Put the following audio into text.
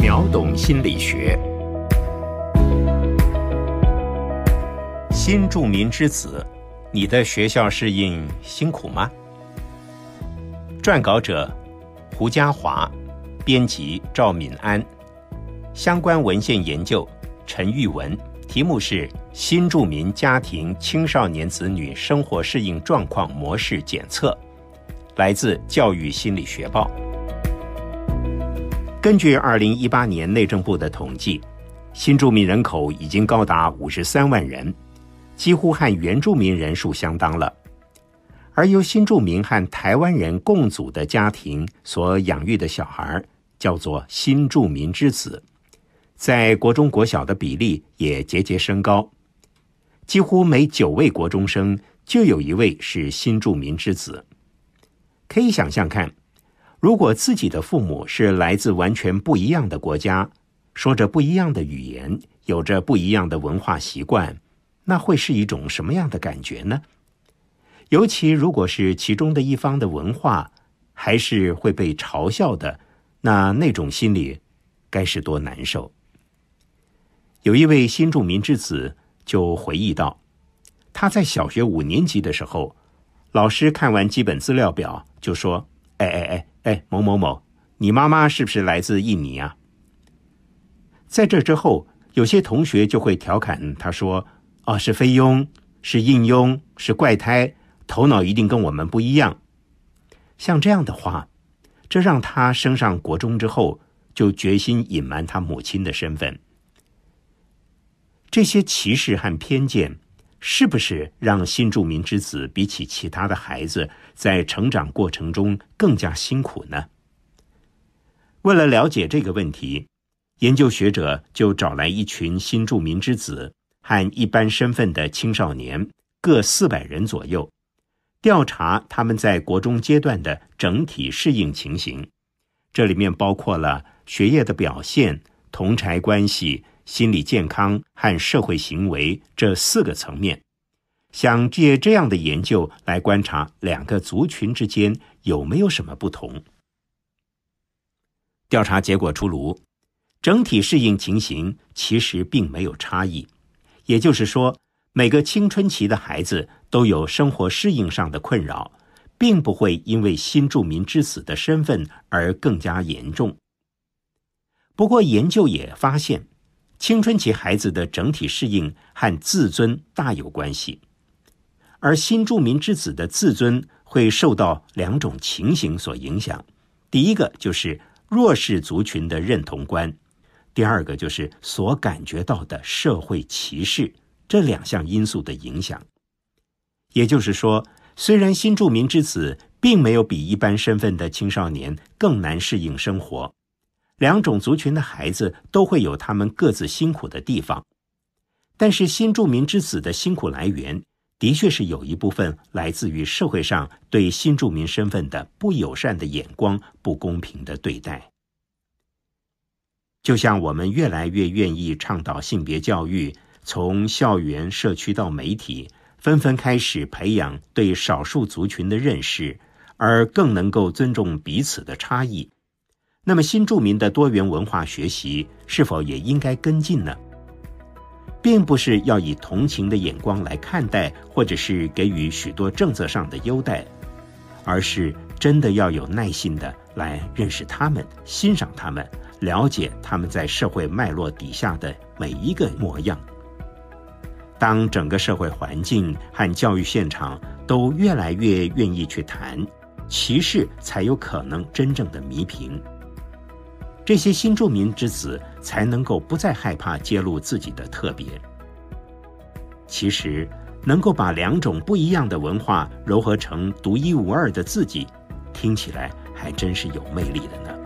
秒懂心理学。新住民之子，你的学校适应辛苦吗？撰稿者胡家华，编辑赵敏安，相关文献研究陈玉文，题目是《新住民家庭青少年子女生活适应状况模式检测》，来自《教育心理学报》。根据二零一八年内政部的统计，新住民人口已经高达五十三万人，几乎和原住民人数相当了。而由新住民和台湾人共组的家庭所养育的小孩，叫做新住民之子，在国中国小的比例也节节升高，几乎每九位国中生就有一位是新住民之子。可以想象看。如果自己的父母是来自完全不一样的国家，说着不一样的语言，有着不一样的文化习惯，那会是一种什么样的感觉呢？尤其如果是其中的一方的文化还是会被嘲笑的，那那种心里该是多难受。有一位新住民之子就回忆道：“他在小学五年级的时候，老师看完基本资料表就说：‘哎哎哎。’”哎，某某某，你妈妈是不是来自印尼啊？在这之后，有些同学就会调侃他说：“哦，是菲佣，是印佣，是怪胎，头脑一定跟我们不一样。”像这样的话，这让他升上国中之后，就决心隐瞒他母亲的身份。这些歧视和偏见。是不是让新住民之子比起其他的孩子在成长过程中更加辛苦呢？为了了解这个问题，研究学者就找来一群新住民之子和一般身份的青少年各四百人左右，调查他们在国中阶段的整体适应情形。这里面包括了学业的表现、同才关系。心理健康和社会行为这四个层面，想借这样的研究来观察两个族群之间有没有什么不同。调查结果出炉，整体适应情形其实并没有差异，也就是说，每个青春期的孩子都有生活适应上的困扰，并不会因为新住民之子的身份而更加严重。不过，研究也发现。青春期孩子的整体适应和自尊大有关系，而新住民之子的自尊会受到两种情形所影响。第一个就是弱势族群的认同观，第二个就是所感觉到的社会歧视这两项因素的影响。也就是说，虽然新住民之子并没有比一般身份的青少年更难适应生活。两种族群的孩子都会有他们各自辛苦的地方，但是新住民之子的辛苦来源，的确是有一部分来自于社会上对新住民身份的不友善的眼光、不公平的对待。就像我们越来越愿意倡导性别教育，从校园、社区到媒体，纷纷开始培养对少数族群的认识，而更能够尊重彼此的差异。那么，新住民的多元文化学习是否也应该跟进呢？并不是要以同情的眼光来看待，或者是给予许多政策上的优待，而是真的要有耐心的来认识他们、欣赏他们、了解他们在社会脉络底下的每一个模样。当整个社会环境和教育现场都越来越愿意去谈歧视，才有可能真正的弥平。这些新住民之子才能够不再害怕揭露自己的特别。其实，能够把两种不一样的文化糅合成独一无二的自己，听起来还真是有魅力的呢。